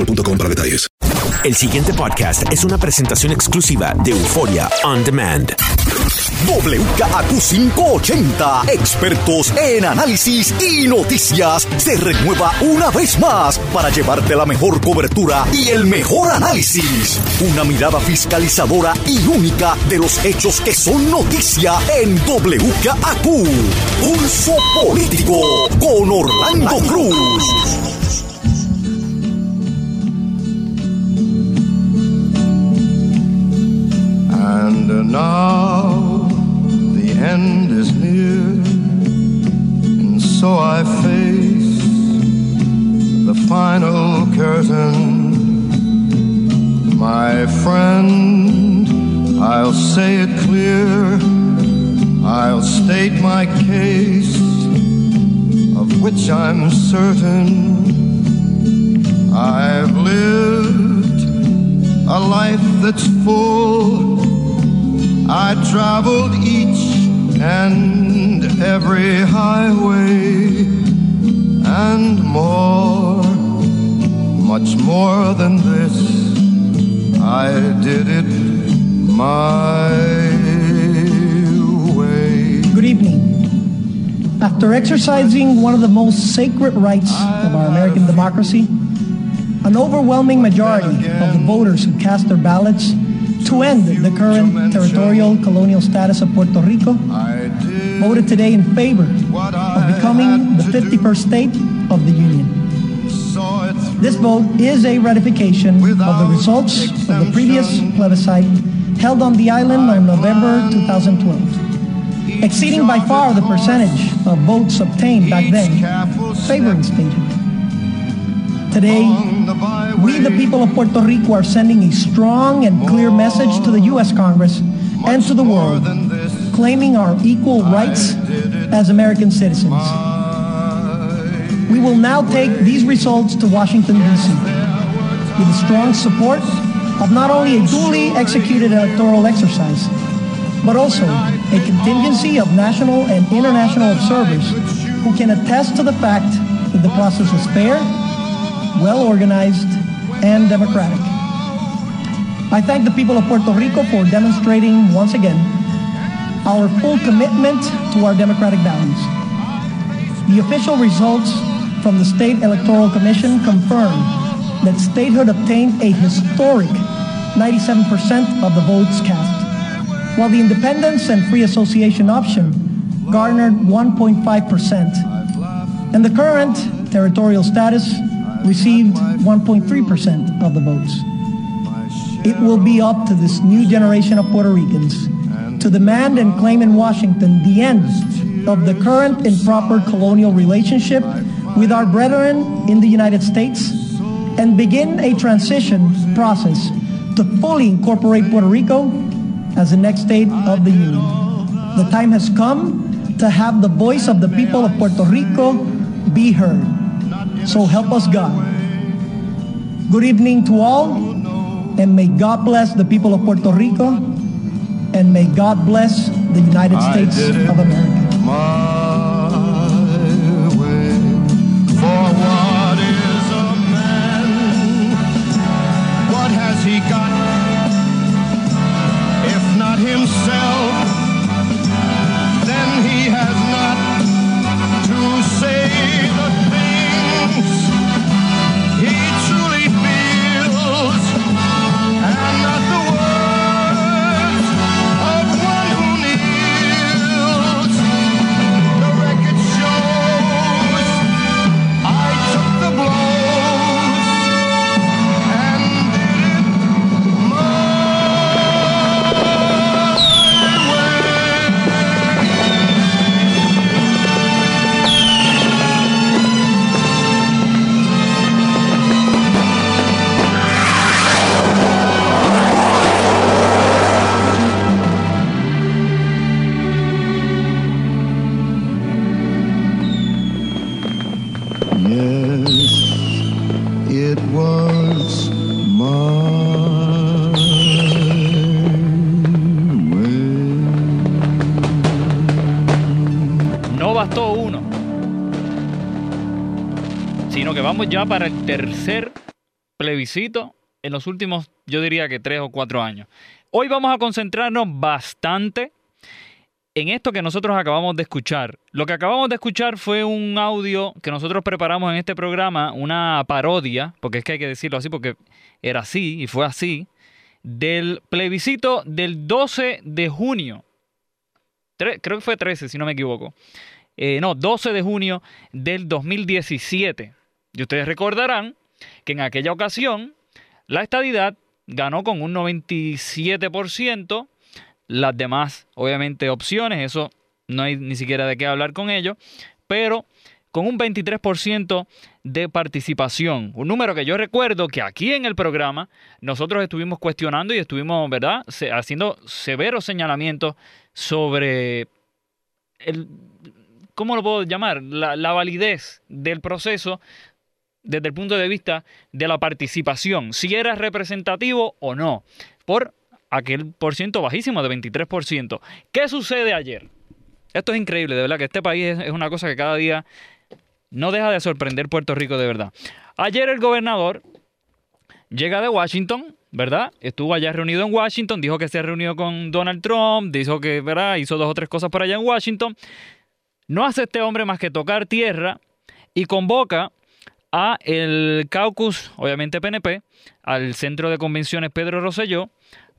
boostmobile.com para detalles. El siguiente podcast es una presentación exclusiva de Euforia On Demand. WKAQ580, expertos en análisis y noticias, se renueva una vez más para llevarte la mejor cobertura y el mejor análisis. Una mirada fiscalizadora y única de los hechos que son noticia en WKAQ. Pulso Político con Orlando Cruz. And now the end is near, and so I face the final curtain. My friend, I'll say it clear, I'll state my case, of which I'm certain. I've lived a life that's full. I traveled each and every highway and more, much more than this. I did it my way. Good evening. After exercising one of the most sacred rights of our American democracy, an overwhelming majority of the voters who cast their ballots to end the current territorial colonial status of Puerto Rico voted today in favor of becoming the 51st state of the Union. This vote is a ratification of the results of the previous plebiscite held on the island on November 2012, exceeding by far the percentage of votes obtained back then favoring statehood. Today, we, the people of Puerto Rico, are sending a strong and clear message to the U.S. Congress and to the world, claiming our equal rights as American citizens. We will now take these results to Washington, D.C. with the strong support of not only a duly executed electoral exercise, but also a contingency of national and international observers who can attest to the fact that the process was fair, well organized, and democratic. I thank the people of Puerto Rico for demonstrating once again our full commitment to our democratic values. The official results from the State Electoral Commission confirm that statehood obtained a historic 97% of the votes cast, while the independence and free association option garnered 1.5%, and the current territorial status received 1.3% of the votes. It will be up to this new generation of Puerto Ricans to demand and claim in Washington the end of the current improper colonial relationship with our brethren in the United States and begin a transition process to fully incorporate Puerto Rico as the next state of the Union. The time has come to have the voice of the people of Puerto Rico be heard. So help us God. Good evening to all, and may God bless the people of Puerto Rico, and may God bless the United States of America. Ya para el tercer plebiscito en los últimos, yo diría que tres o cuatro años. Hoy vamos a concentrarnos bastante en esto que nosotros acabamos de escuchar. Lo que acabamos de escuchar fue un audio que nosotros preparamos en este programa, una parodia, porque es que hay que decirlo así, porque era así y fue así, del plebiscito del 12 de junio. Creo que fue 13, si no me equivoco. Eh, no, 12 de junio del 2017. Y ustedes recordarán que en aquella ocasión la estadidad ganó con un 97%. Las demás, obviamente, opciones, eso no hay ni siquiera de qué hablar con ello, pero con un 23% de participación. Un número que yo recuerdo que aquí en el programa nosotros estuvimos cuestionando y estuvimos, ¿verdad?, haciendo severos señalamientos sobre el, ¿cómo lo puedo llamar? La, la validez del proceso desde el punto de vista de la participación, si era representativo o no, por aquel por ciento bajísimo de 23%. ¿Qué sucede ayer? Esto es increíble, de verdad, que este país es, una cosa que cada día no deja de sorprender Puerto Rico de verdad. Ayer el gobernador llega de Washington, ¿verdad? Estuvo allá reunido en Washington, dijo que se reunió con Donald Trump, dijo que, ¿verdad? Hizo dos o tres cosas por allá en Washington. No hace este hombre más que tocar tierra y convoca a el caucus, obviamente PNP, al centro de convenciones Pedro Rosselló,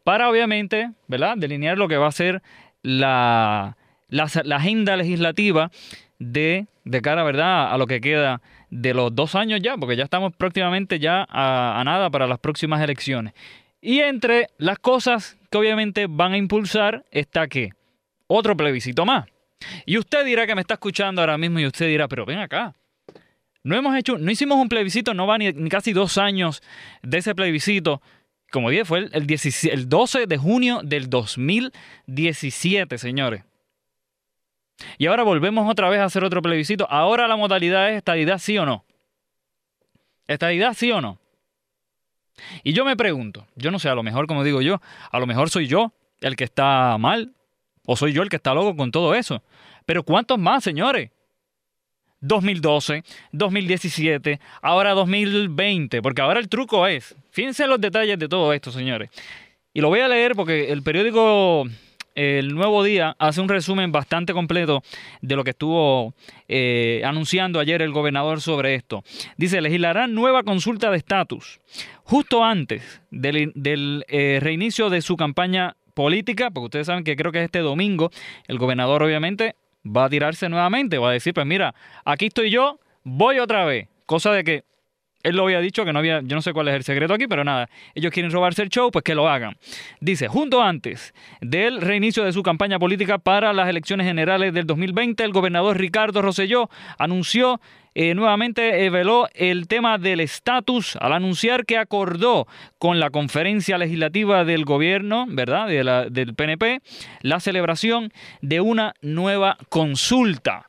para obviamente, ¿verdad?, delinear lo que va a ser la, la, agenda legislativa de, de cara, ¿verdad?, a lo que queda de los dos años ya, porque ya estamos prácticamente ya a nada para las próximas elecciones. Y entre las cosas que obviamente van a impulsar está que otro plebiscito más. Y usted dirá que me está escuchando ahora mismo y usted dirá, pero ven acá. No hemos hecho, no hicimos un plebiscito, no va ni, casi dos años de ese plebiscito. Como dije, fue el, el 17 el 12 de junio del 2017, señores. Y ahora volvemos otra vez a hacer otro plebiscito. Ahora la modalidad es estadidad sí o no. Estadidad sí o no. Y yo me pregunto, yo no sé, a lo mejor como digo yo, a lo mejor soy yo el que está mal o soy yo el que está loco con todo eso. Pero ¿cuántos más, señores? 2012, 2017, ahora 2020, porque ahora el truco es, fíjense los detalles de todo esto, señores. Y lo voy a leer porque el periódico El Nuevo Día hace un resumen bastante completo de lo que estuvo eh, anunciando ayer el gobernador sobre esto. Dice, legislarán nueva consulta de estatus justo antes del, eh, reinicio de su campaña política, porque ustedes saben que creo que es este domingo, el gobernador obviamente va a tirarse nuevamente, va a decir, pues mira, aquí estoy yo, voy otra vez. Cosa de que Él lo había dicho que no había, yo no sé cuál es el secreto aquí, pero nada, ellos quieren robarse el show, pues que lo hagan. Dice, junto antes del reinicio de su campaña política para las elecciones generales del 2020, el gobernador Ricardo Rosselló anunció eh, nuevamente veló el tema del estatus al anunciar que acordó con la conferencia legislativa del gobierno, ¿verdad? De la, del PNP, la celebración de una nueva consulta.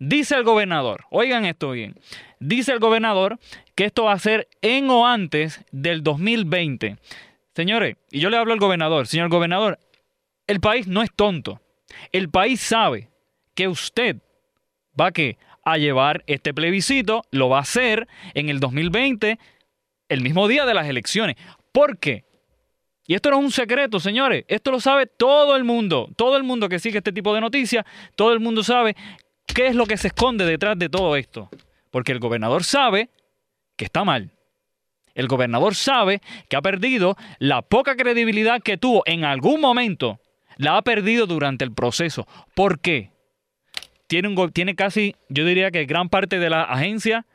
Dice el gobernador, oigan esto bien, dice el gobernador que esto va a ser en o antes del 2020. Señores, y yo le hablo al gobernador, señor gobernador, el país no es tonto. El país sabe que usted va a, a llevar este plebiscito, lo va a hacer en el 2020, el mismo día de las elecciones. ¿Por qué? Y esto no es un secreto, señores. Esto lo sabe todo el mundo. Todo el mundo que sigue este tipo de noticias, todo el mundo sabe ¿Qué es lo que se esconde detrás de todo esto? Porque el gobernador sabe que está mal. El gobernador sabe que ha perdido la poca credibilidad que tuvo en algún momento. La ha perdido durante el proceso. ¿Por qué? Tiene, casi, yo diría que gran parte de la agencia,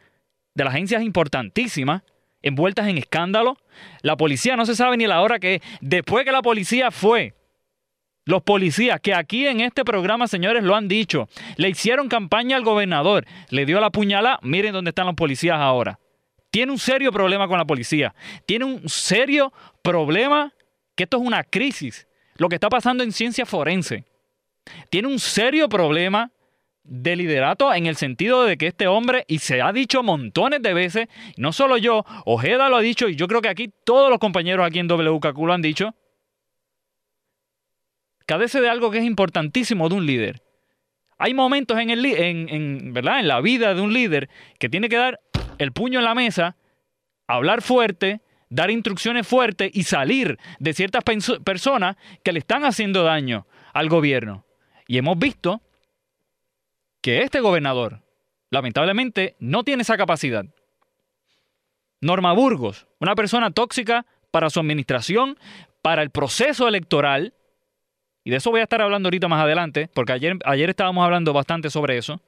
de las agencias importantísimas, envueltas en escándalo. La policía no se sabe ni la hora que Después que la policía fue los policías que aquí en este programa, señores, lo han dicho, le hicieron campaña al gobernador, le dio la puñalada, miren dónde están los policías ahora. Tiene un serio problema con la policía. Tiene un serio problema que esto es una crisis. Lo que está pasando en ciencia forense. Tiene un serio problema de liderato en el sentido de que este hombre, y se ha dicho montones de veces, no solo yo, Ojeda lo ha dicho, y yo creo que aquí todos los compañeros aquí en WKQ lo han dicho, cadece de algo que es importantísimo de un líder. Hay momentos en, el, en, ¿verdad? en la vida de un líder que tiene que dar el puño en la mesa, hablar fuerte, dar instrucciones fuertes y salir de ciertas personas que le están haciendo daño al gobierno. Y hemos visto que este gobernador, lamentablemente, no tiene esa capacidad. Norma Burgos, una persona tóxica para su administración, para el proceso electoral, y de eso voy a estar hablando ahorita más adelante, porque ayer, ayer estábamos hablando bastante sobre eso.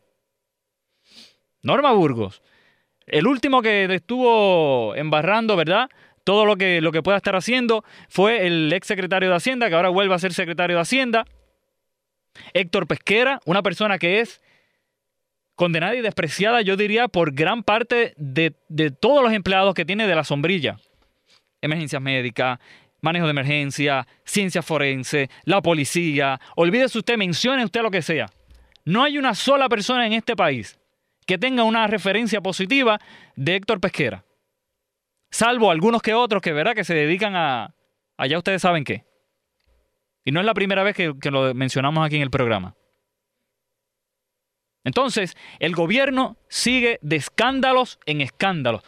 Norma Burgos, el último que estuvo embarrando, ¿verdad? Todo lo que, lo que pueda estar haciendo fue el ex secretario de Hacienda, que ahora vuelve a ser secretario de Hacienda. Héctor Pesquera, una persona que es condenada y despreciada, yo diría, por gran parte de, de todos los empleados que tiene de la sombrilla. Emergencias médicas, manejo de emergencia, ciencia forense, la policía. Olvídese usted, mencione usted lo que sea. No hay una sola persona en este país que tenga una referencia positiva de Héctor Pesquera. Salvo algunos que otros que verá que se dedican a. Allá ustedes saben qué. Y no es la primera vez que, que lo mencionamos aquí en el programa. Entonces, el gobierno sigue de escándalos en escándalos.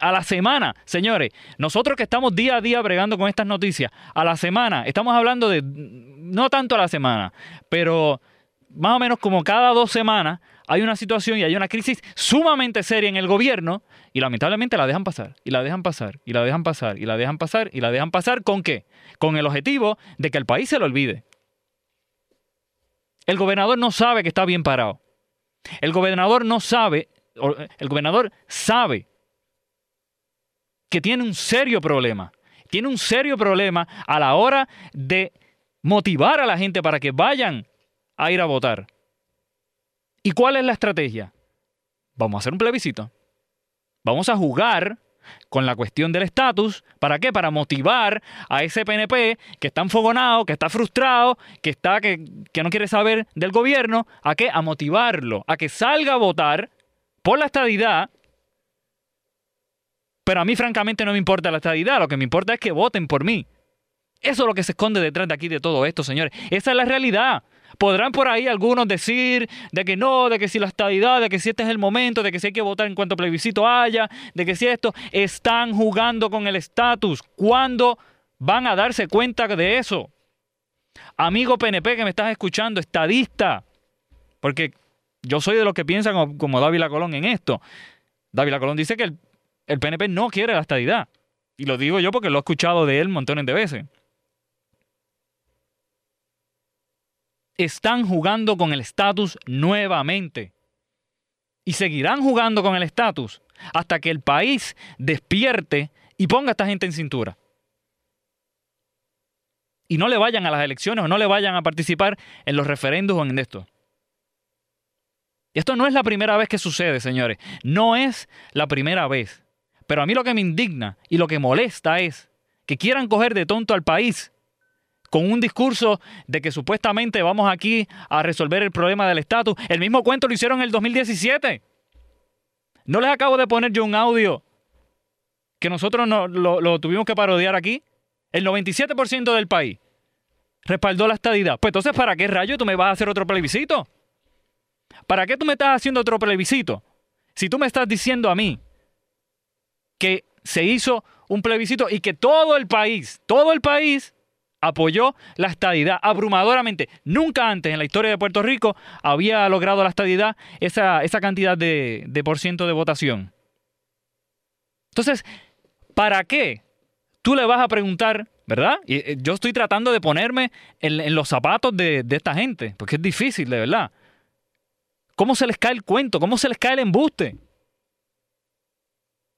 A la semana, señores, nosotros que estamos día a día bregando con estas noticias, a la semana, estamos hablando de, no tanto a la semana, pero más o menos como cada dos semanas hay una situación y hay una crisis sumamente seria en el gobierno y lamentablemente la dejan pasar, y la dejan pasar, y la dejan pasar, y la dejan pasar, y la dejan pasar con qué? Con el objetivo de que el país se lo olvide. El gobernador no sabe que está bien parado. El gobernador no sabe, el gobernador sabe que tiene un serio problema. Tiene un serio problema a la hora de motivar a la gente para que vayan a ir a votar. ¿Y cuál es la estrategia? Vamos a hacer un plebiscito. Vamos a jugar con la cuestión del estatus. ¿Para qué? Para motivar a ese PNP que está enfogonado, que está frustrado, que, está, que, que no quiere saber del gobierno. ¿A qué? A motivarlo, a que salga a votar por la estadidad. Pero a mí francamente no me importa la estadidad, lo que me importa es que voten por mí. Eso es lo que se esconde detrás de aquí de todo esto, señores. Esa es la realidad. Podrán por ahí algunos decir de que no, de que si la estabilidad, de que si este es el momento, de que si hay que votar en cuanto plebiscito haya, de que si esto, están jugando con el estatus. ¿Cuándo van a darse cuenta de eso? Amigo PNP que me estás escuchando, estadista, porque yo soy de los que piensan como, como Dávila Colón en esto. Dávila Colón dice que el, el PNP no quiere la estadidad. Y lo digo yo porque lo he escuchado de él montones de veces. Están jugando con el estatus nuevamente. Y seguirán jugando con el estatus hasta que el país despierte y ponga a esta gente en cintura. Y no le vayan a las elecciones o no le vayan a participar en los referendos o en esto. Y esto no es la primera vez que sucede, señores. No es la primera vez. Pero a mí lo que me indigna y lo que molesta es que quieran coger de tonto al país con un discurso de que supuestamente vamos aquí a resolver el problema del estatus. El mismo cuento lo hicieron en el 2017. No les acabo de poner yo un audio que nosotros no, lo, lo tuvimos que parodiar aquí. El 97% del país respaldó la estadidad. Pues entonces, ¿para qué rayo tú me vas a hacer otro plebiscito? ¿Para qué tú me estás haciendo otro plebiscito? Si tú me estás diciendo a mí que se hizo un plebiscito y que todo el país, todo el país apoyó la estadidad abrumadoramente. Nunca antes en la historia de Puerto Rico había logrado la estadidad esa, esa cantidad de, por ciento de votación. Entonces, ¿para qué tú le vas a preguntar, verdad? Y eh, yo estoy tratando de ponerme en, en los zapatos de, de esta gente, porque es difícil, de verdad. ¿Cómo se les cae el cuento? ¿Cómo se les cae el embuste?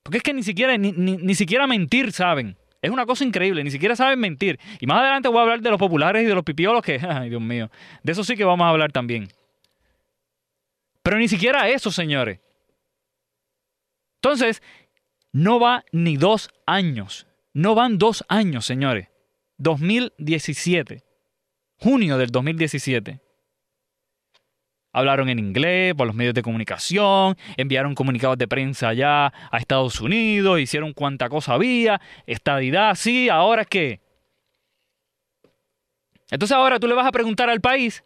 Porque es que ni siquiera, ni, ni, ni, siquiera mentir saben. Es una cosa increíble, ni siquiera saben mentir. Y más adelante voy a hablar de los populares y de los pipiolos que, ay Dios mío, de eso sí que vamos a hablar también. Pero ni siquiera eso, señores. Entonces, no va ni dos años. No van dos años, señores. 2017. Junio del 2017 hablaron en inglés por los medios de comunicación, enviaron comunicados de prensa allá a Estados Unidos, hicieron cuanta cosa había, estadidad, sí, ahora que... Entonces ahora tú le vas a preguntar al país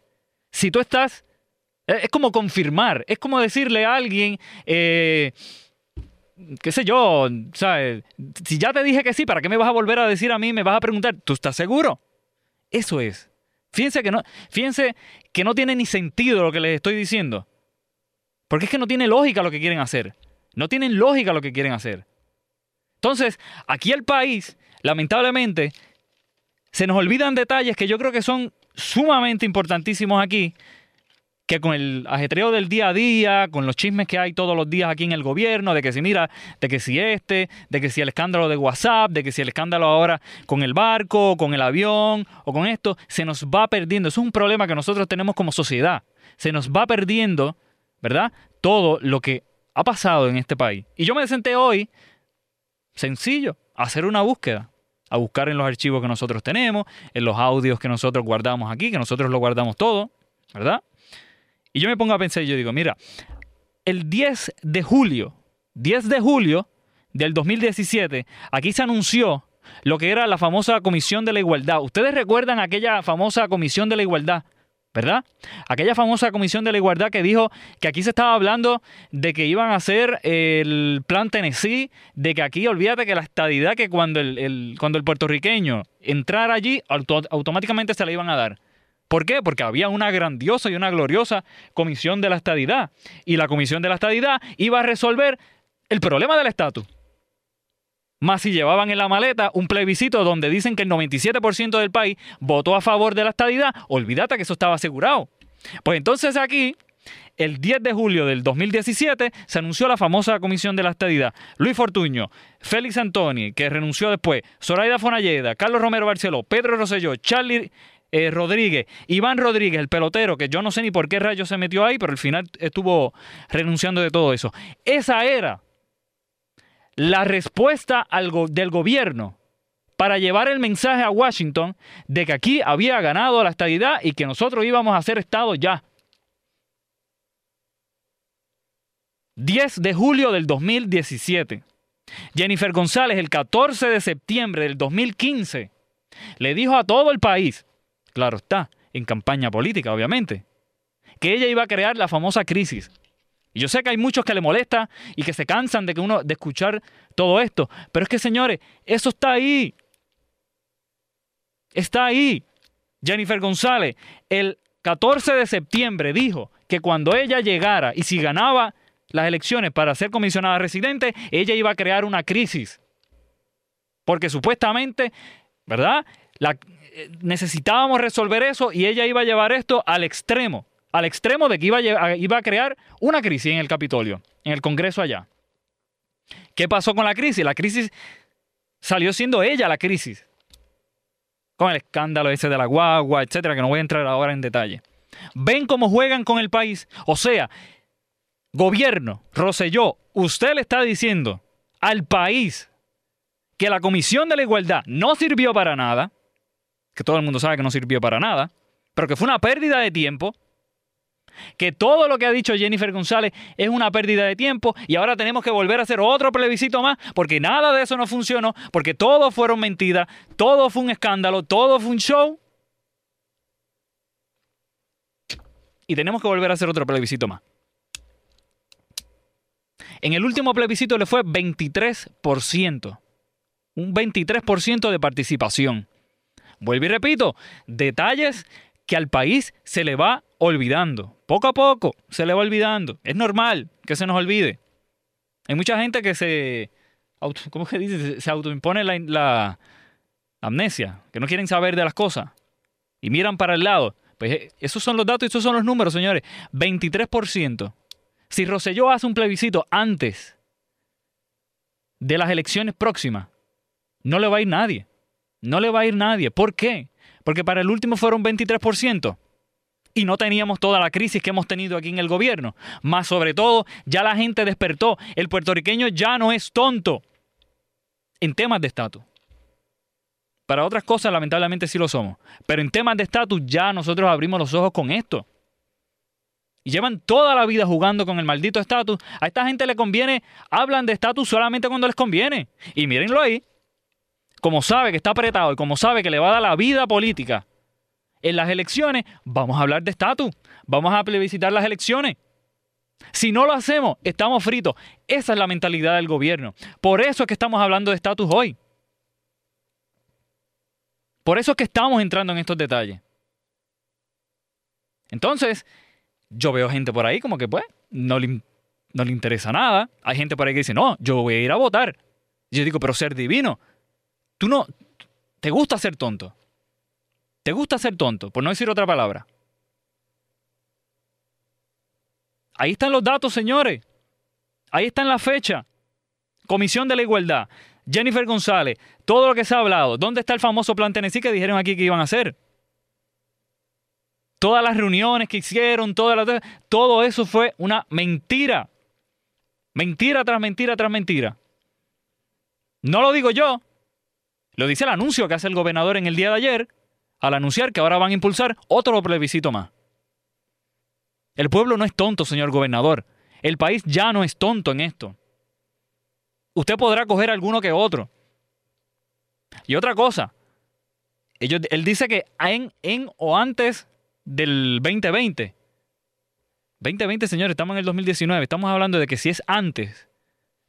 si tú estás... Es como confirmar, es como decirle a alguien, eh, qué sé yo. Si ya te dije que sí, ¿para qué me vas a volver a decir a mí? Me vas a preguntar, ¿tú estás seguro? Eso es. Fíjense que no, fíjense que no tiene ni sentido lo que les estoy diciendo. Porque es que no tiene lógica lo que quieren hacer. No tienen lógica lo que quieren hacer. Entonces, aquí el país, lamentablemente, se nos olvidan detalles que yo creo que son sumamente importantísimos aquí, que con el ajetreo del día a día, con los chismes que hay todos los días aquí en el gobierno, de que si mira, de que si este, de que si el escándalo de WhatsApp, de que si el escándalo ahora con el barco, con el avión o con esto, se nos va perdiendo. Eso es un problema que nosotros tenemos como sociedad. Se nos va perdiendo, ¿verdad? Todo lo que ha pasado en este país. Y yo me senté hoy, sencillo, a hacer una búsqueda a buscar en los archivos que nosotros tenemos, en los audios que nosotros guardamos aquí, que nosotros lo guardamos todo, ¿verdad? Y yo me pongo a pensar y yo digo, mira, el 10 de julio, 10 de julio del 2017, aquí se anunció lo que era la famosa Comisión de la Igualdad. Ustedes recuerdan aquella famosa Comisión de la Igualdad, ¿verdad? Aquella famosa Comisión de la Igualdad que dijo que aquí se estaba hablando de que iban a hacer el plan Tennessee, de que aquí, olvídate que la estadidad, que cuando el, cuando el puertorriqueño entrara allí, automáticamente se la iban a dar. ¿Por qué? Porque había una grandiosa y una gloriosa comisión de la estadidad. Y la comisión de la estadidad iba a resolver el problema del estatus. Más si llevaban en la maleta un plebiscito donde dicen que el 97% del país votó a favor de la estadidad, olvídate que eso estaba asegurado. Pues entonces aquí, el 10 de julio del 2017, se anunció la famosa comisión de la estadidad. Luis Fortuño, Félix Antoni, que renunció después, Zoraida Fonalleda, Carlos Romero Barceló, Pedro Rosselló, Charlie eh, Rodríguez, Iván Rodríguez, el pelotero, que yo no sé ni por qué rayo se metió ahí, pero al final estuvo renunciando de todo eso. Esa era la respuesta del gobierno para llevar el mensaje a Washington de que aquí había ganado la estadidad y que nosotros íbamos a ser Estado ya. 10 de julio del 2017. Jennifer González, el 14 de septiembre del 2015, le dijo a todo el país claro está, en campaña política, obviamente, que ella iba a crear la famosa crisis. Y yo sé que hay muchos que le molesta y que se cansan de que uno de escuchar todo esto, pero es que señores, eso está ahí. Está ahí. Jennifer González el 14 de septiembre dijo que cuando ella llegara y si ganaba las elecciones para ser comisionada residente, ella iba a crear una crisis. Porque supuestamente, ¿verdad? La, necesitábamos resolver eso y ella iba a llevar esto al extremo, al extremo de que iba a, iba a crear una crisis en el Capitolio, en el Congreso allá. ¿Qué pasó con la crisis? La crisis salió siendo ella la crisis. Con el escándalo ese de la guagua, etcétera, que no voy a entrar ahora en detalle. ¿Ven cómo juegan con el país? O sea, gobierno, Roselló, usted le está diciendo al país que la Comisión de la Igualdad no sirvió para nada, que todo el mundo sabe que no sirvió para nada, pero que fue una pérdida de tiempo, que todo lo que ha dicho Jennifer González es una pérdida de tiempo y ahora tenemos que volver a hacer otro plebiscito más porque nada de eso no funcionó, porque todo fueron mentiras, todo fue un escándalo, todo fue un show. Y tenemos que volver a hacer otro plebiscito más. En el último plebiscito le fue 23%. Un 23% de participación. Vuelvo y repito, detalles que al país se le va olvidando. Poco a poco se le va olvidando. Es normal que se nos olvide. Hay mucha gente que se, ¿cómo se dice? Se autoimpone la, la amnesia, que no quieren saber de las cosas y miran para el lado. Pues eh, esos son los datos y esos son los números, señores. 23%. Si Roselló hace un plebiscito antes de las elecciones próximas, no le va a ir nadie. No le va a ir nadie. ¿Por qué? Porque para el último fueron 23% y no teníamos toda la crisis que hemos tenido aquí en el gobierno. Más sobre todo, ya la gente despertó. El puertorriqueño ya no es tonto en temas de estatus. Para otras cosas, lamentablemente sí lo somos. Pero en temas de estatus ya nosotros abrimos los ojos con esto. Y llevan toda la vida jugando con el maldito estatus. A esta gente le conviene, hablan de estatus solamente cuando les conviene. Y mírenlo ahí. Como sabe que está apretado y como sabe que le va a dar la vida política en las elecciones, vamos a hablar de estatus. Vamos a plebiscitar las elecciones. Si no lo hacemos, estamos fritos. Esa es la mentalidad del gobierno. Por eso es que estamos hablando de estatus hoy. Por eso es que estamos entrando en estos detalles. Entonces, yo veo gente por ahí como que, pues, no le, no le interesa nada. Hay gente por ahí que dice, no, yo voy a ir a votar. Yo digo, pero ser divino. Tú no, te gusta ser tonto. ¿Te gusta ser tonto? Por no decir otra palabra. Ahí están los datos, señores. Ahí está en la fecha. Comisión de la Igualdad. Jennifer González. Todo lo que se ha hablado. ¿Dónde está el famoso plan Tennessee que dijeron aquí que iban a hacer? Todas las reuniones que hicieron, todo eso fue una mentira. Mentira tras mentira tras mentira. No lo digo yo. Lo dice el anuncio que hace el gobernador en el día de ayer al anunciar que ahora van a impulsar otro plebiscito más. El pueblo no es tonto, señor gobernador. El país ya no es tonto en esto. Usted podrá coger alguno que otro. Y otra cosa, él dice que en, en o antes del 2020. 2020, señores, estamos en el 2019. Estamos hablando de que si es antes,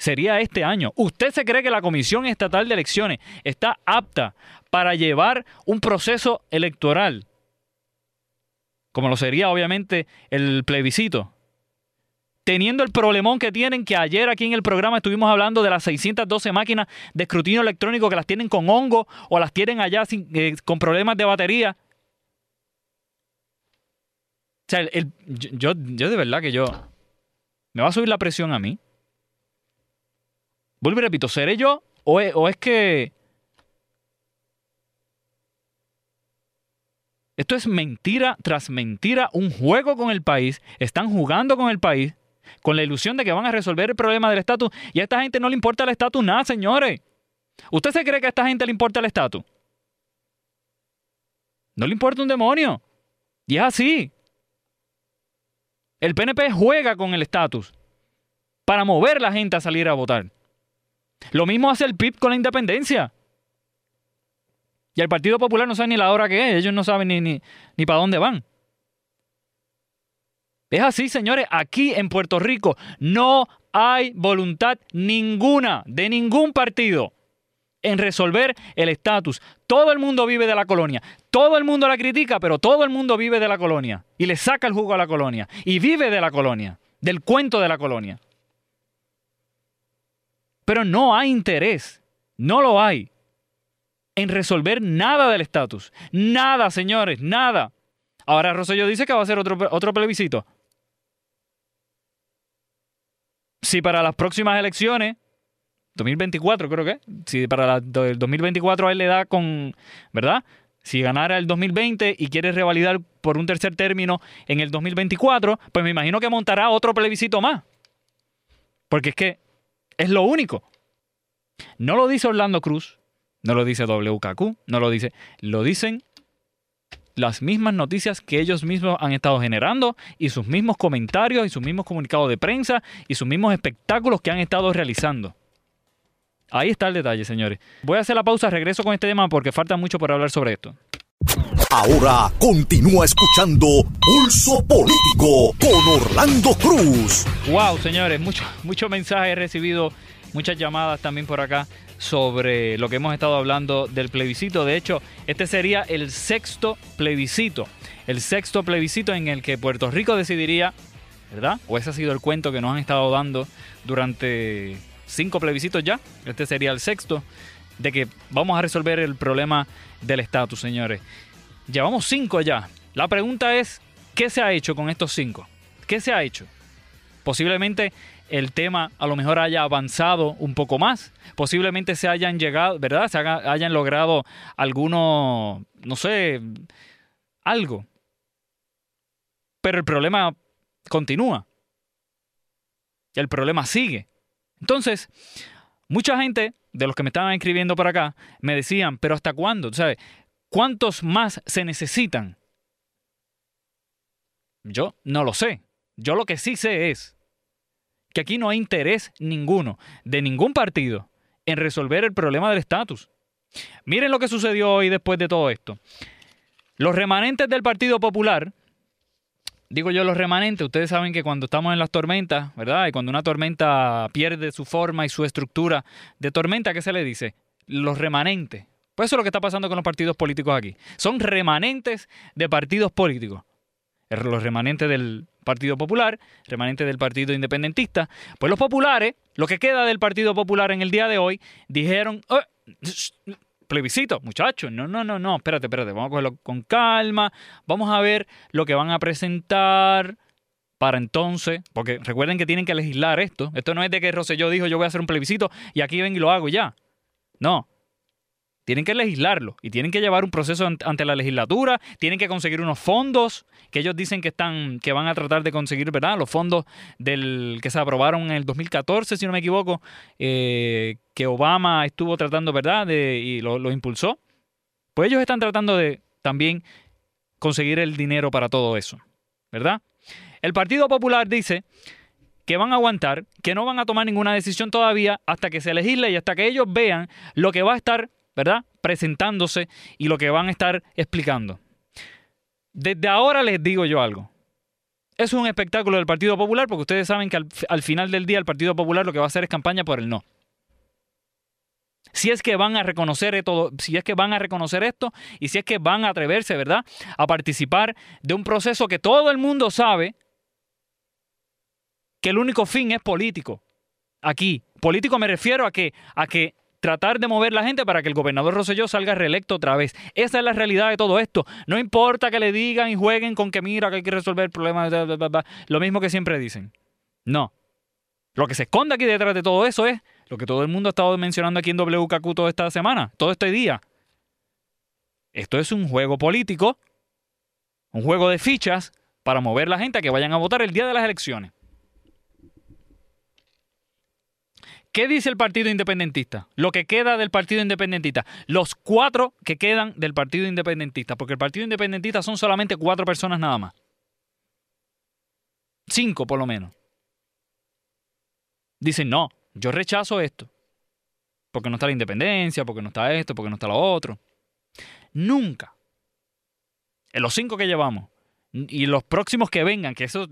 sería este año. ¿Usted se cree que la Comisión Estatal de Elecciones está apta para llevar un proceso electoral? Como lo sería obviamente el plebiscito. Teniendo el problemón que tienen, que ayer aquí en el programa estuvimos hablando de las 612 máquinas de escrutinio electrónico que las tienen con hongo o las tienen allá eh, con problemas de batería. O sea, yo, yo de verdad que yo... ¿Me va a subir la presión a mí? Vuelvo y repito, ¿seré yo o es, que... Esto es mentira tras mentira, un juego con el país. Están jugando con el país con la ilusión de que van a resolver el problema del estatus. Y a esta gente no le importa el estatus nada, señores. ¿Usted se cree que a esta gente le importa el estatus? No le importa un demonio. Y es así. El PNP juega con el estatus para mover a la gente a salir a votar. Lo mismo hace el PIB con la independencia. Y el Partido Popular no sabe ni la hora que es, ellos no saben ni, ni, ni para dónde van. Es así, señores, aquí en Puerto Rico no hay voluntad ninguna de ningún partido en resolver el estatus. Todo el mundo vive de la colonia. Todo el mundo la critica, pero todo el mundo vive de la colonia. Y le saca el jugo a la colonia. Y vive de la colonia, del cuento de la colonia. Pero no hay interés, no lo hay, en resolver nada del estatus. Nada, señores, nada. Ahora Rosselló dice que va a hacer otro, otro plebiscito. Si para las próximas elecciones 2024 creo que. Si para el 2024 a él le da con, ¿verdad? Si ganara el 2020 y quiere revalidar por un tercer término en el 2024, pues me imagino que montará otro plebiscito más. Porque es que es lo único. No lo dice Orlando Cruz, no lo dice WKQ, no lo dice. Lo dicen las mismas noticias que ellos mismos han estado generando y sus mismos comentarios y sus mismos comunicados de prensa y sus mismos espectáculos que han estado realizando. Ahí está el detalle, señores. Voy a hacer la pausa, regreso con este tema porque falta mucho por hablar sobre esto. Ahora continúa escuchando Pulso Político con Orlando Cruz. Wow, señores, muchos mucho mensajes he recibido, muchas llamadas también por acá sobre lo que hemos estado hablando del plebiscito. De hecho, este sería el sexto plebiscito. El sexto plebiscito en el que Puerto Rico decidiría, ¿verdad? O ese ha sido el cuento que nos han estado dando durante cinco plebiscitos ya. Este sería el sexto. De que vamos a resolver el problema del estatus, señores. Llevamos cinco ya. La pregunta es, ¿qué se ha hecho con estos cinco? ¿Qué se ha hecho? Posiblemente el tema a lo mejor haya avanzado un poco más. Posiblemente se hayan llegado, ¿verdad? Se hayan logrado algunos, no sé, algo. Pero el problema continúa. El problema sigue. Entonces, mucha gente de los que me estaban escribiendo por acá me decían, pero ¿hasta cuándo? ¿Sabes? ¿Cuántos más se necesitan? Yo no lo sé. Yo lo que sí sé es que aquí no hay interés ninguno de ningún partido en resolver el problema del estatus. Miren lo que sucedió hoy después de todo esto. Los remanentes del Partido Popular, digo yo los remanentes, ustedes saben que cuando estamos en las tormentas, ¿verdad? Y cuando una tormenta pierde su forma y su estructura de tormenta, ¿qué se le dice? Los remanentes. Pues eso es lo que está pasando con los partidos políticos aquí. Son remanentes de partidos políticos. Los remanentes del Partido Popular, remanente del Partido Independentista. Pues los populares, lo que queda del Partido Popular en el día de hoy, dijeron, oh, plebiscito, muchachos, no, no, no, no, espérate, espérate, vamos a cogerlo con calma, vamos a ver lo que van a presentar para entonces, porque recuerden que tienen que legislar esto, esto no es de que Rosselló dijo yo voy a hacer un plebiscito y aquí ven y lo hago ya, no, tienen que legislarlo y tienen que llevar un proceso ante la legislatura, tienen que conseguir unos fondos que ellos dicen que están que van a tratar de conseguir, ¿verdad? Los fondos del que se aprobaron en el 2014, si no me equivoco, eh, que Obama estuvo tratando, ¿verdad? Y lo, lo impulsó. Pues ellos están tratando de también conseguir el dinero para todo eso, ¿verdad? El Partido Popular dice que van a aguantar, que no van a tomar ninguna decisión todavía hasta que se legisle y hasta que ellos vean lo que va a estar ¿verdad? Presentándose y lo que van a estar explicando. Desde ahora les digo yo algo. Es un espectáculo del Partido Popular porque ustedes saben que al, final del día el Partido Popular lo que va a hacer es campaña por el no. Si es que van a reconocer todo, si es que van a reconocer esto y si es que van a atreverse, ¿verdad?, a participar de un proceso que todo el mundo sabe que el único fin es político. Aquí, político me refiero a que a que tratar de mover la gente para que el gobernador Rosselló salga reelecto otra vez. Esa es la realidad de todo esto. No importa que le digan y jueguen con que mira que hay que resolver el lo mismo que siempre dicen. No. Lo que se esconde aquí detrás de todo eso es lo que todo el mundo ha estado mencionando aquí en WKQ toda esta semana, todo este día. Esto es un juego político, un juego de fichas para mover la gente a que vayan a votar el día de las elecciones. ¿Qué dice el Partido Independentista? Lo que queda del Partido Independentista. Los cuatro que quedan del Partido Independentista. Porque el Partido Independentista son solamente cuatro personas nada más. Cinco por lo menos. Dicen, no, yo rechazo esto. Porque no está la independencia, porque no está esto, porque no está lo otro. Nunca. En los cinco que llevamos. Y los próximos que vengan, que eso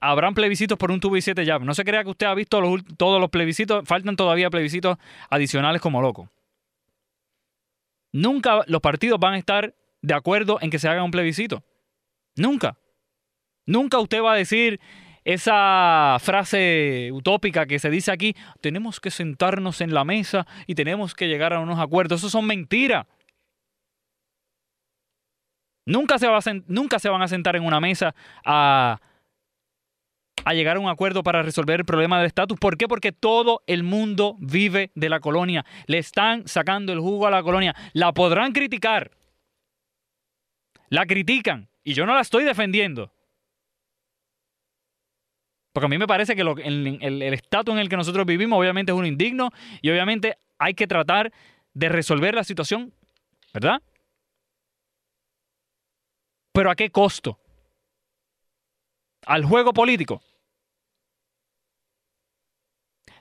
habrán plebiscitos por un tubo y siete llaves. No se crea que usted ha visto todos los plebiscitos, faltan todavía plebiscitos adicionales como loco. Nunca los partidos van a estar de acuerdo en que se haga un plebiscito. Nunca. Nunca usted va a decir esa frase utópica que se dice aquí, tenemos que sentarnos en la mesa y tenemos que llegar a unos acuerdos. Eso son mentiras. Nunca se, va nunca se van a sentar en una mesa a a llegar a un acuerdo para resolver el problema del estatus. ¿Por qué? Porque todo el mundo vive de la colonia. Le están sacando el jugo a la colonia. La podrán criticar. La critican. Y yo no la estoy defendiendo. Porque a mí me parece que el estatus en el que nosotros vivimos obviamente es un indigno y obviamente hay que tratar de resolver la situación, ¿verdad? Pero ¿a qué costo? Al juego político.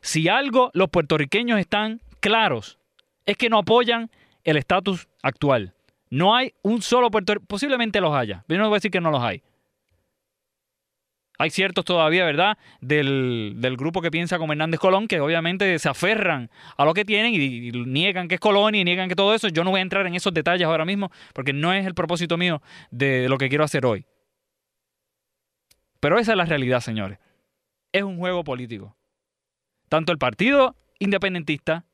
Si algo los puertorriqueños están claros, es que no apoyan el estatus actual. No hay un solo puertorriqueño, posiblemente los haya, yo no voy a decir que no los hay. Hay ciertos todavía, ¿verdad?, del, grupo que piensa como Hernández Colón, que obviamente se aferran a lo que tienen y, niegan que es colonia y niegan que todo eso. Yo no voy a entrar en esos detalles ahora mismo porque no es el propósito mío de lo que quiero hacer hoy. Pero esa es la realidad, señores. Es un juego político. Tanto el Partido Independentista,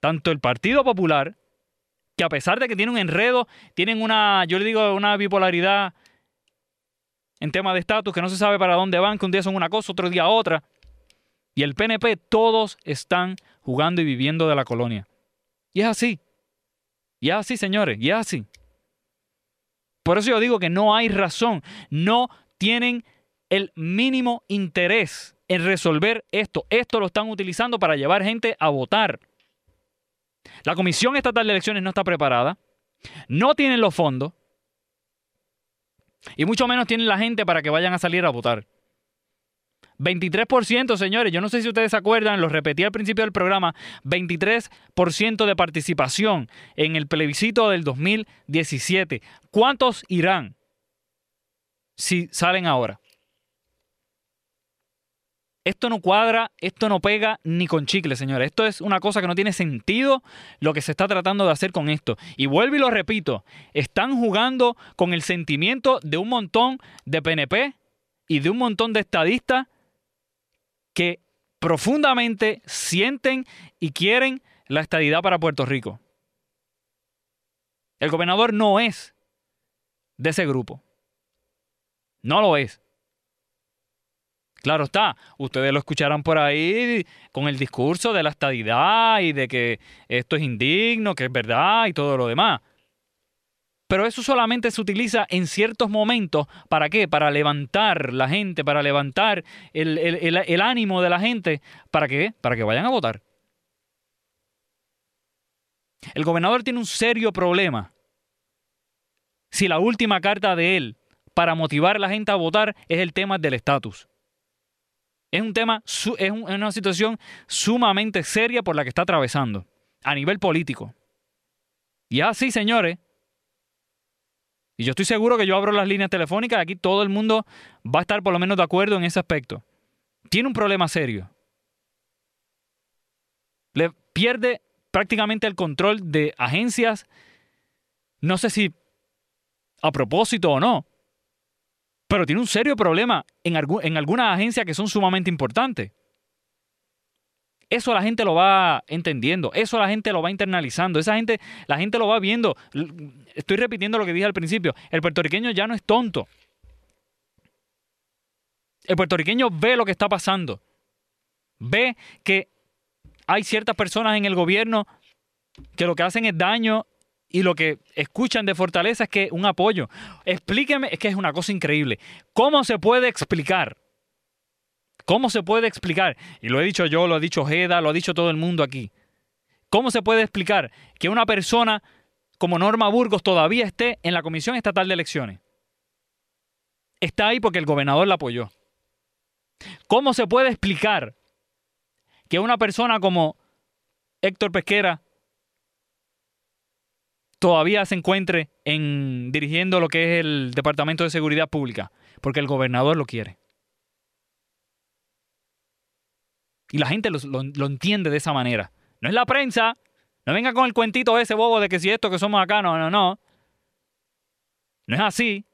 tanto el Partido Popular, que a pesar de que tiene un enredo, tienen una, yo le digo, una bipolaridad en tema de estatus, que no se sabe para dónde van, que un día son una cosa, otro día otra. Y el PNP, todos están jugando y viviendo de la colonia. Y es así. Y es así, señores, y es así. Por eso yo digo que no hay razón, no tienen el mínimo interés en resolver esto. Esto lo están utilizando para llevar gente a votar. La Comisión Estatal de Elecciones no está preparada, no tienen los fondos, y mucho menos tienen la gente para que vayan a salir a votar. 23%, señores, yo no sé si ustedes se acuerdan, lo repetí al principio del programa, 23% de participación en el plebiscito del 2017. ¿Cuántos irán si salen ahora? Esto no cuadra, esto no pega ni con chicle, señores. Esto es una cosa que no tiene sentido lo que se está tratando de hacer con esto. Y vuelvo y lo repito, están jugando con el sentimiento de un montón de PNP y de un montón de estadistas que profundamente sienten y quieren la estadidad para Puerto Rico. El gobernador no es de ese grupo. No lo es. Claro está, ustedes lo escucharán por ahí con el discurso de la estadidad y de que esto es indigno, que es verdad y todo lo demás. Pero eso solamente se utiliza en ciertos momentos. ¿Para qué? Para levantar la gente, para levantar el, el ánimo de la gente. ¿Para qué? Para que vayan a votar. El gobernador tiene un serio problema. Si la última carta de él para motivar a la gente a votar es el tema del estatus. Es un tema, es una situación sumamente seria por la que está atravesando a nivel político. Y así, señores, y yo estoy seguro que yo abro las líneas telefónicas aquí todo el mundo va a estar por lo menos de acuerdo en ese aspecto. Tiene un problema serio. Le pierde prácticamente el control de agencias, no sé si a propósito o no, pero tiene un serio problema en, en algunas agencias que son sumamente importantes. Eso la gente lo va entendiendo, eso la gente lo va internalizando, esa gente, la gente lo va viendo. Estoy repitiendo lo que dije al principio, el puertorriqueño ya no es tonto. El puertorriqueño ve lo que está pasando. Ve que hay ciertas personas en el gobierno que lo que hacen es daño y lo que escuchan de Fortaleza es que un apoyo. Explíqueme, es que es una cosa increíble. ¿Cómo se puede explicar? ¿Cómo se puede explicar? Y lo he dicho yo, lo ha dicho Jeda, lo ha dicho todo el mundo aquí. ¿Cómo se puede explicar que una persona como Norma Burgos todavía esté en la Comisión Estatal de Elecciones? Está ahí porque el gobernador la apoyó. ¿Cómo se puede explicar que una persona como Héctor Pesquera todavía se encuentre en dirigiendo lo que es el Departamento de Seguridad Pública, porque el gobernador lo quiere. Y la gente lo, lo, entiende de esa manera. No es la prensa. No venga con el cuentito ese bobo de que si esto que somos acá, no, no, no. No es así.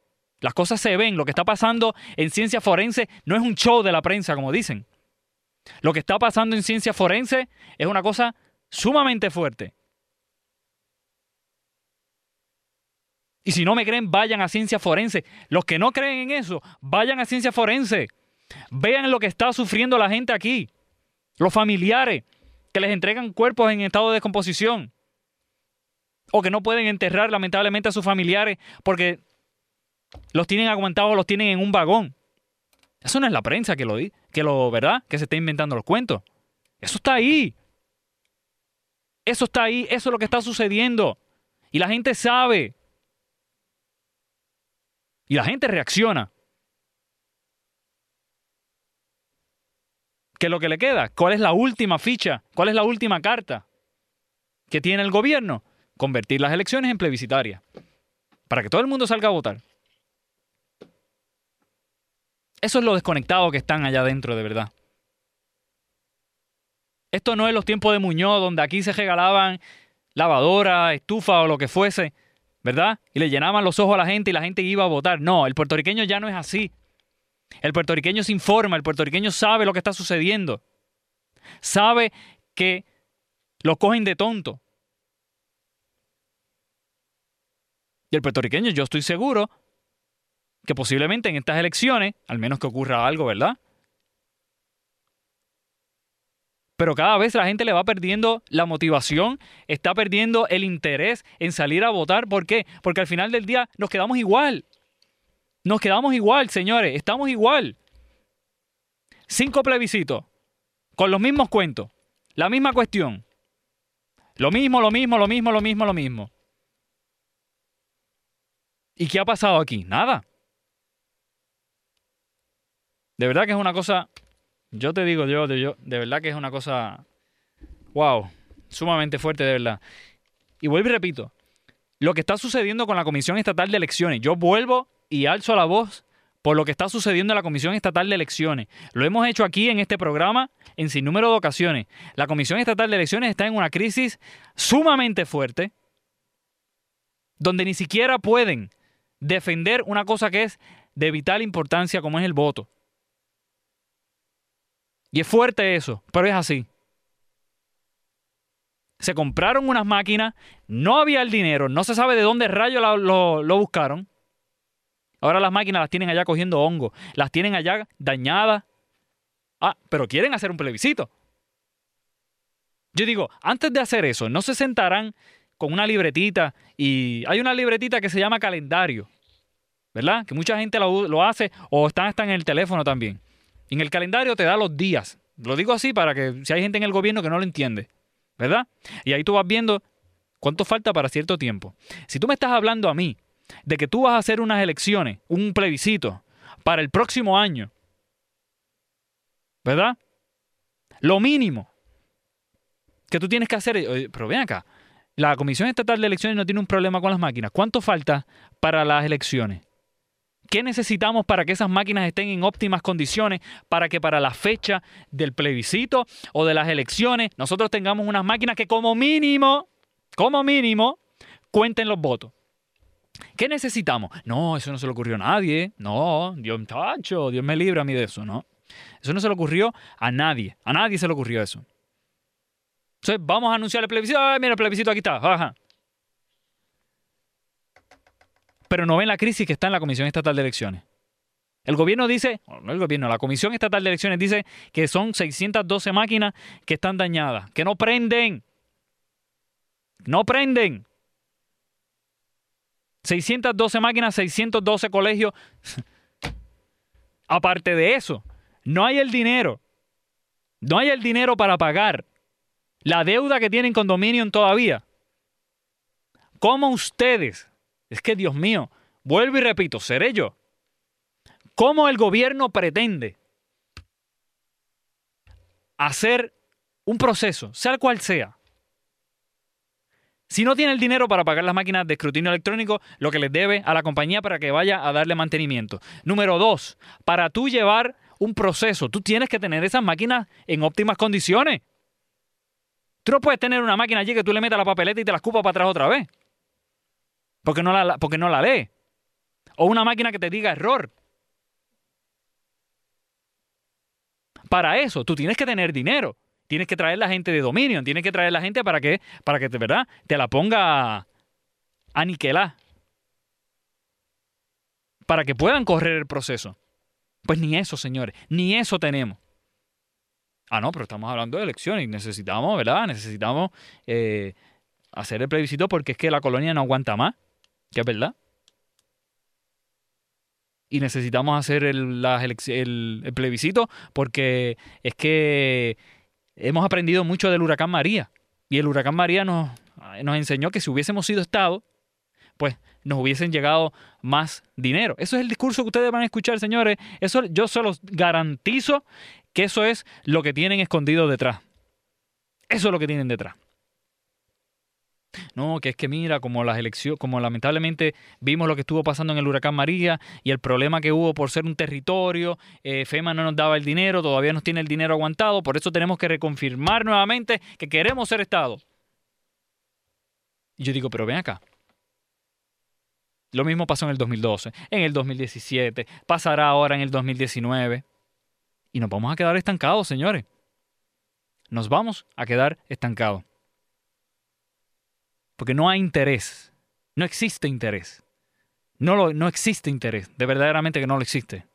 Las cosas se ven. Lo que está pasando en ciencia forense no es un show de la prensa, como dicen. Lo que está pasando en ciencia forense es una cosa sumamente fuerte. Y si no me creen, vayan a ciencia forense. Los que no creen en eso, vayan a ciencia forense. Vean lo que está sufriendo la gente aquí. Los familiares que les entregan cuerpos en estado de descomposición. O que no pueden enterrar lamentablemente a sus familiares porque los tienen aguantados, los tienen en un vagón. Eso no es la prensa que lo que lo, ¿verdad? Que se está inventando los cuentos. Eso está ahí. Eso está ahí, eso es lo que está sucediendo. Y la gente sabe. Y la gente reacciona. ¿Qué es lo que le queda? ¿Cuál es la última ficha? ¿Cuál es la última carta que tiene el gobierno? Convertir las elecciones en plebiscitarias. Para que todo el mundo salga a votar. Eso es lo desconectado que están allá adentro, de verdad. Esto no es los tiempos de Muñoz, donde aquí se regalaban lavadora, estufa o lo que fuese, ¿verdad? Y le llenaban los ojos a la gente y la gente iba a votar. No, el puertorriqueño ya no es así. El puertorriqueño se informa, el puertorriqueño sabe lo que está sucediendo. Sabe que lo cogen de tonto. Y el puertorriqueño, yo estoy seguro que posiblemente en estas elecciones, al menos que ocurra algo, ¿verdad? Pero cada vez la gente le va perdiendo la motivación, está perdiendo el interés en salir a votar. ¿Por qué? Porque al final del día nos quedamos igual. Nos quedamos igual, señores, estamos igual. Cinco plebiscitos, con los mismos cuentos, la misma cuestión. Lo mismo, lo mismo, lo mismo, lo mismo, lo mismo. ¿Y qué ha pasado aquí? Nada. De verdad que es una cosa, yo te digo, yo, yo, de verdad que es una cosa, wow, sumamente fuerte, de verdad. Y vuelvo y repito, lo que está sucediendo con la Comisión Estatal de Elecciones, yo vuelvo y alzo la voz por lo que está sucediendo en la Comisión Estatal de Elecciones. Lo hemos hecho aquí en este programa en sin número de ocasiones. La Comisión Estatal de Elecciones está en una crisis sumamente fuerte, donde ni siquiera pueden defender una cosa que es de vital importancia como es el voto. Y es fuerte eso, pero es así. Se compraron unas máquinas, no había el dinero, no se sabe de dónde rayos lo, lo, buscaron. Ahora las máquinas las tienen allá cogiendo hongo, las tienen allá dañadas. Ah, pero quieren hacer un plebiscito. Yo digo, antes de hacer eso, no se sentarán con una libretita y hay una libretita que se llama calendario, ¿verdad? Que mucha gente lo, lo hace o están hasta en el teléfono también. En el calendario te da los días. Lo digo así para que si hay gente en el gobierno que no lo entiende, ¿verdad? Y ahí tú vas viendo cuánto falta para cierto tiempo. Si tú me estás hablando a mí de que tú vas a hacer unas elecciones, un plebiscito para el próximo año, ¿verdad? Lo mínimo que tú tienes que hacer, pero ven acá, la Comisión Estatal de Elecciones no tiene un problema con las máquinas. ¿Cuánto falta para las elecciones? ¿Qué necesitamos para que esas máquinas estén en óptimas condiciones para que para la fecha del plebiscito o de las elecciones nosotros tengamos unas máquinas que como mínimo, como mínimo, cuenten los votos? ¿Qué necesitamos? No, eso no se le ocurrió a nadie. No, Dios, tacho, Dios me libre a mí de eso, ¿no? Eso no se le ocurrió a nadie. A nadie se le ocurrió eso. Entonces, vamos a anunciar el plebiscito. Ay, mira, el plebiscito aquí está. Ajá. Pero no ven la crisis que está en la Comisión Estatal de Elecciones. El gobierno dice, no el gobierno, la Comisión Estatal de Elecciones dice que son 612 máquinas que están dañadas, que no prenden. No prenden. 612 máquinas, 612 colegios. Aparte de eso, no hay el dinero. No hay el dinero para pagar la deuda que tienen con Dominion todavía. ¿Cómo ustedes es que, Dios mío, vuelvo y repito, seré yo. ¿Cómo el gobierno pretende hacer un proceso, sea cual sea? Si no tiene el dinero para pagar las máquinas de escrutinio electrónico, lo que les debe a la compañía para que vaya a darle mantenimiento. Número dos, para tú llevar un proceso, tú tienes que tener esas máquinas en óptimas condiciones. Tú no puedes tener una máquina allí que tú le metas la papeleta y te la escupas para atrás otra vez porque no la, porque no la lee. O una máquina que te diga error. Para eso, tú tienes que tener dinero. Tienes que traer la gente de Dominion. Tienes que traer la gente para que, para que ¿verdad? te la ponga a niquelar. Para que puedan correr el proceso. Pues ni eso, señores, ni eso tenemos. Ah, no, pero estamos hablando de elecciones y necesitamos, ¿verdad? Necesitamos eh, hacer el plebiscito porque es que la colonia no aguanta más, verdad. Y necesitamos hacer el plebiscito porque es que hemos aprendido mucho del huracán María. Y el huracán María nos, nos enseñó que si hubiésemos sido Estado, pues nos hubiesen llegado más dinero. Eso es el discurso que ustedes van a escuchar, señores. Eso yo se los garantizo que eso es lo que tienen escondido detrás. Eso es lo que tienen detrás. No, que es que mira, como las elecciones, como lamentablemente vimos lo que estuvo pasando en el huracán María y el problema que hubo por ser un territorio, eh, FEMA no nos daba el dinero, todavía nos tiene el dinero aguantado, por eso tenemos que reconfirmar nuevamente que queremos ser Estado. Y yo digo, pero ven acá. Lo mismo pasó en el 2012, en el 2017, pasará ahora en el 2019. Y nos vamos a quedar estancados, señores. Nos vamos a quedar estancados. Porque no hay interés. No existe interés. No, lo, no existe interés. De verdaderamente que no lo existe.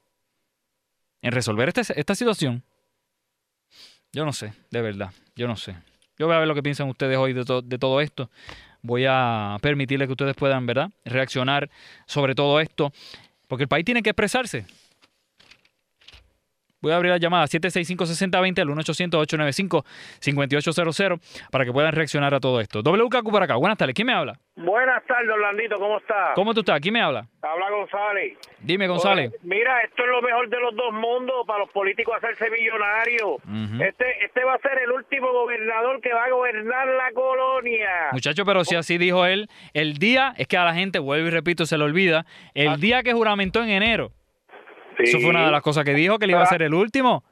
En resolver este- esta situación. Yo no sé, de verdad. Yo no sé. Yo voy a ver lo que piensan ustedes hoy de, to- de todo esto. Voy a permitirles que ustedes puedan, ¿verdad? Reaccionar sobre todo esto. Porque el país tiene que expresarse. Voy a abrir la llamada 765-6020 al 1-800-895-5800 para que puedan reaccionar a todo esto. WKQ por acá. Buenas tardes. ¿Quién me habla? Buenas tardes, Orlandito, ¿cómo estás? ¿Cómo tú estás? ¿Quién me habla? Habla González. Dime, González. Oye, mira, esto es lo mejor de los dos mundos para los políticos hacerse millonarios. Este este va a ser el último gobernador que va a gobernar la colonia. Muchacho, pero si así dijo él, el día, es que a la gente, vuelvo y repito, se le olvida, el día que juramentó en enero. Eso fue una de las cosas que dijo, que le iba a ser el último.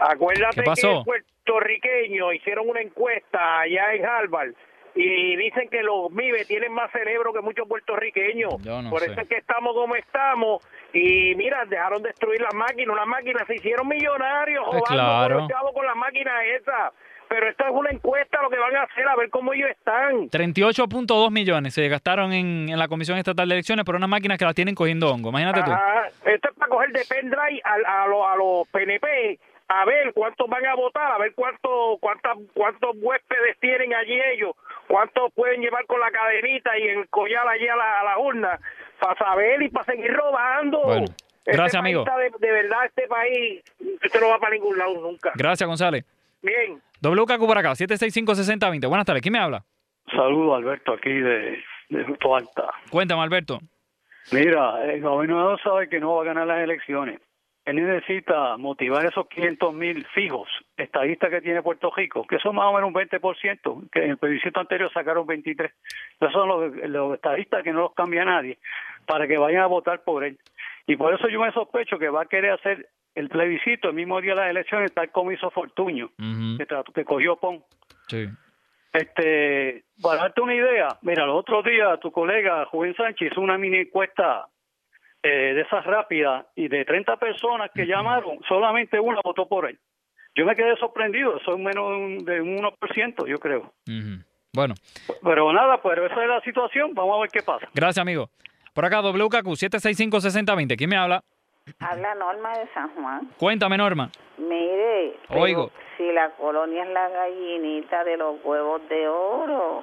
Acuérdate ¿Qué pasó? que puertorriqueños hicieron una encuesta allá en Harvard y dicen que los MIBE tienen más cerebro que muchos puertorriqueños. Yo no Por sé. eso es que estamos como estamos. Y mira, dejaron destruir las máquinas. Las máquinas se hicieron millonarios Pues jugando claro. con las máquinas esas. Pero esto es una encuesta lo que van a hacer, a ver cómo ellos están. 38.2 millones se gastaron en, en la Comisión Estatal de Elecciones por unas máquinas que las tienen cogiendo hongo. Imagínate tú. Ajá. Esto es para coger de pendrive a, a, los, a los PNP a ver cuántos van a votar, a ver cuánto, cuántas, cuántos huéspedes tienen allí ellos, cuántos pueden llevar con la cadenita y encollar allí a la, a la urna, para saber y para seguir robando. Bueno, Este gracias, amigo. de verdad, este país, usted no va para ningún lado nunca. Gracias, González. Bien. WKQ por acá, 765-6020. Buenas tardes. ¿Quién me habla? Saludos, Alberto, aquí de, de Alta. Cuéntame, Alberto. Mira, el gobernador sabe que no va a ganar las elecciones. Él necesita motivar esos 500 mil fijos estadistas que tiene Puerto Rico, que son más o menos un 20%, que en el plebiscito anterior sacaron 23. Esos son los, los estadistas que no los cambia nadie, para que vayan a votar por él. Y por eso yo me sospecho que va a querer hacer el plebiscito el mismo día de las elecciones, tal como hizo Fortuño, que, trató- que cogió PON. Sí. Este, para darte una idea, mira, el otro día tu colega Juven Sánchez hizo una mini encuesta eh, de esas rápidas y de 30 personas que llamaron, solamente una votó por él. Yo me quedé sorprendido, son menos de un, de un 1%, yo creo. Bueno, Pero nada, pero esa es la situación, vamos a ver qué pasa. gracias, amigo. Por acá, WKQ 765-6020. ¿Quién me habla? Habla Norma de San Juan. Cuéntame, Norma. Mire, Oigo. si la colonia es la gallinita de los huevos de oro,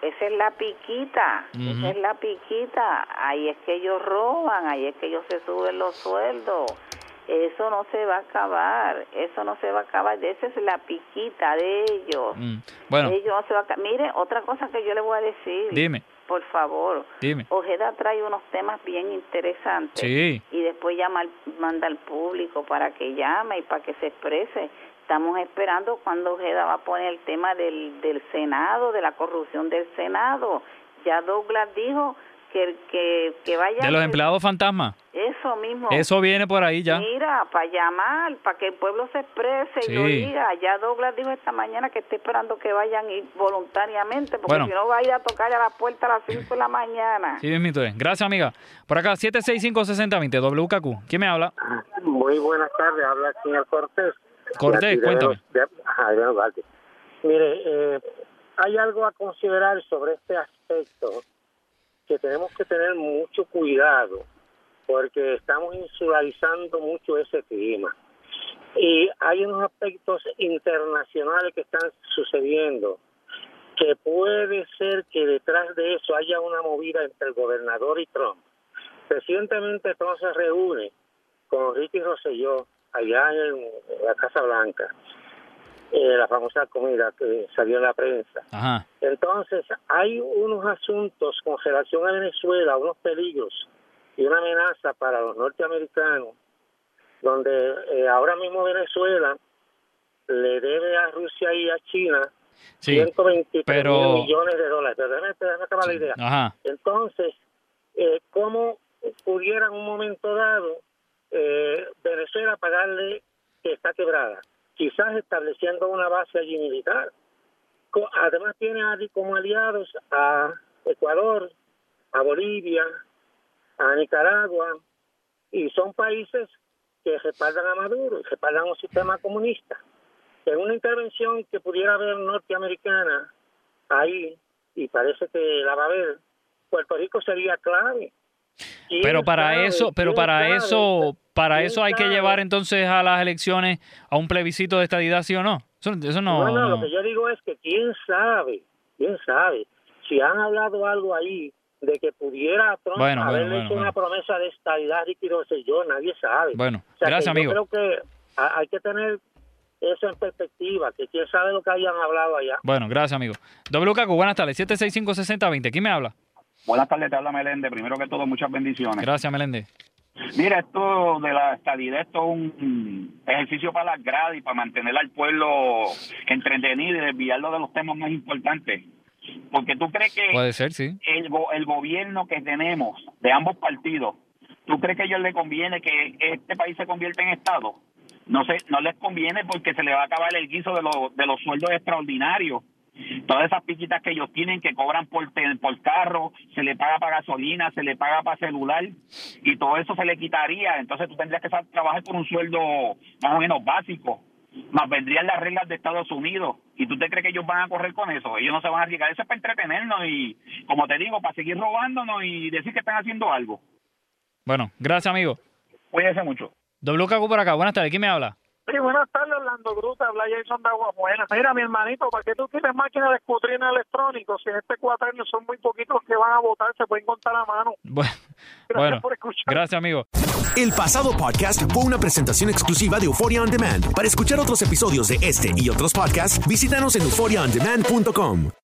esa es la piquita, esa es la piquita, ahí es que ellos roban, ahí es que ellos se suben los sueldos. Eso no se va a acabar, eso no se va a acabar, esa es la piquita de ellos. Mm, Bueno, Ellos no se va a aca- Mire, otra cosa que yo le voy a decir. Dime. Por favor. dime. Ojeda trae unos temas bien interesantes Sí. y después llama al- manda al público para que llame y para que se exprese. Estamos esperando cuando Ojeda va a poner el tema del, del Senado, de la corrupción del Senado. Ya Douglas dijo que, que, que vaya... De los empleados fantasmas. Eso mismo. Eso viene por ahí ya. Mira, para llamar, para que el pueblo se exprese y lo Sí. diga. Ya Douglas dijo esta mañana que está esperando que vayan ir voluntariamente, porque Bueno. si no va a ir a tocar a la puerta a las 5 de la mañana. Sí, mismito es. Gracias, amiga. Por acá, 765-6020, WKQ. ¿Quién me habla? Muy buenas tardes, habla el señor Cortés. Cortés, de cuéntame. los- de- ajá. Mire, eh, hay algo a considerar sobre este aspecto que tenemos que tener mucho cuidado porque estamos insularizando mucho ese tema. Y hay unos aspectos internacionales que están sucediendo que puede ser que detrás de eso haya una movida entre el gobernador y Trump. Recientemente Trump se reúne con Ricky Rosselló allá en la Casa Blanca, eh, la famosa comida que salió en la prensa. Ajá. Entonces, hay unos asuntos con relación a Venezuela, unos peligros y una amenaza para los norteamericanos, donde eh, ahora mismo Venezuela le debe a Rusia y a China Sí, 123 pero- mil millones de dólares. Pero déjame, déjame acabar la idea. Ajá. Entonces, eh, ¿cómo pudiera en un momento dado eh, Venezuela pagarle que está quebrada? Quizás estableciendo una base allí militar. Además tiene como aliados a Ecuador, a Bolivia, a Nicaragua, y son países que respaldan a Maduro respaldan un sistema comunista. En una intervención que pudiera haber norteamericana ahí, y parece que la va a haber, Puerto Rico sería clave. ¿Quién Pero para eso, pero ¿Quién para eso, para ¿Quién eso hay que llevar entonces a las elecciones a un plebiscito de estadidad, ¿sí o no? Eso, eso no. No, no, no. lo que yo digo es que quién sabe, quién sabe, si han hablado algo ahí de que pudiera Trump Bueno, bueno, haberle bueno, hecho bueno. una promesa de estabilidad a Ricky Rosselló, nadie sabe. Bueno, O sea, gracias, que amigo. Yo creo que ha- hay que tener eso en perspectiva, que quién sabe lo que hayan hablado allá. Bueno, gracias, amigo. WKQ, buenas tardes. 765-6020. ¿Quién me habla? Buenas tardes, te habla Meléndez. Primero que todo, muchas bendiciones. Gracias, Meléndez. Mira, esto de la estadidad, esto es un ejercicio para las gradas y para mantener al pueblo entretenido y desviarlo de los temas más importantes. Porque tú crees que Puede ser, sí. el, el gobierno que tenemos de ambos partidos, ¿tú crees que a ellos les conviene que este país se convierta en Estado? No sé, no les conviene porque se le va a acabar el guiso de, los de los sueldos extraordinarios. Todas esas piquitas que ellos tienen que cobran por, por carro, se le paga para gasolina, se le paga para celular y todo eso se le quitaría. Entonces tú tendrías que trabajar por un sueldo más o menos básico. Más vendrían las reglas de Estados Unidos. ¿Y tú te crees que ellos van a correr con eso? Ellos no se van a arriesgar. Eso es para entretenernos y, como te digo, para seguir robándonos y decir que están haciendo algo. Bueno, gracias, amigo. Cuídense mucho. WKQ por acá. Buenas tardes. ¿Quién me habla? Sí, buenas tardes, Orlando Gruta, habla Jason de Aguamuela. Mira, mi hermanito, ¿para qué tú tienes máquinas de escutrina electrónicos? Si en este cuatrenio son muy poquitos que van a votar, se pueden contar a mano. Bueno, bueno, por escuchar. gracias, amigo. El pasado podcast fue una presentación exclusiva de Euphoria On Demand. Para escuchar otros episodios de este y otros podcasts, visítanos en euphoriaondemand.com.